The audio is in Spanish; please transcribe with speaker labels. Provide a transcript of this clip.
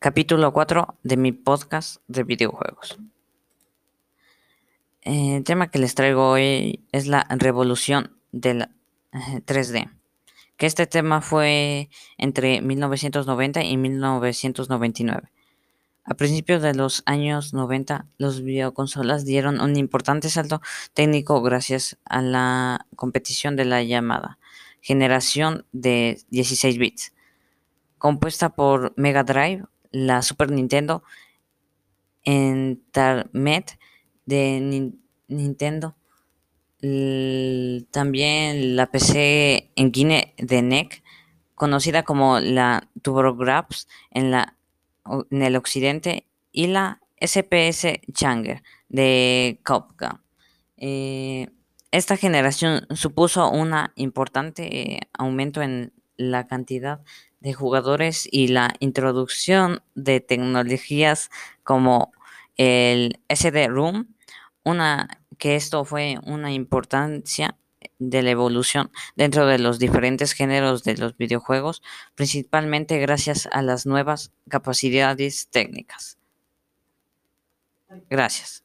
Speaker 1: capítulo 4 de mi podcast de videojuegos. Eh, el tema que les traigo hoy es la revolución del 3D. Eh, que este tema fue entre 1990 y 1999. A principios de los años 90, los videoconsolas dieron un importante salto técnico gracias a la competición de la llamada generación de 16 bits, compuesta por Mega Drive, la Super Nintendo, Internet de Nintendo, también la PC Engine de NEC, conocida como la TurboGrafx en, la, en el occidente, y la SPS Changer de Capcom. Eh, esta generación supuso un importante aumento en la cantidad de jugadores y la introducción de tecnologías como el SD-ROOM, una que esto fue una importancia de la evolución dentro de los diferentes géneros de los videojuegos, principalmente gracias a las nuevas capacidades técnicas. Gracias.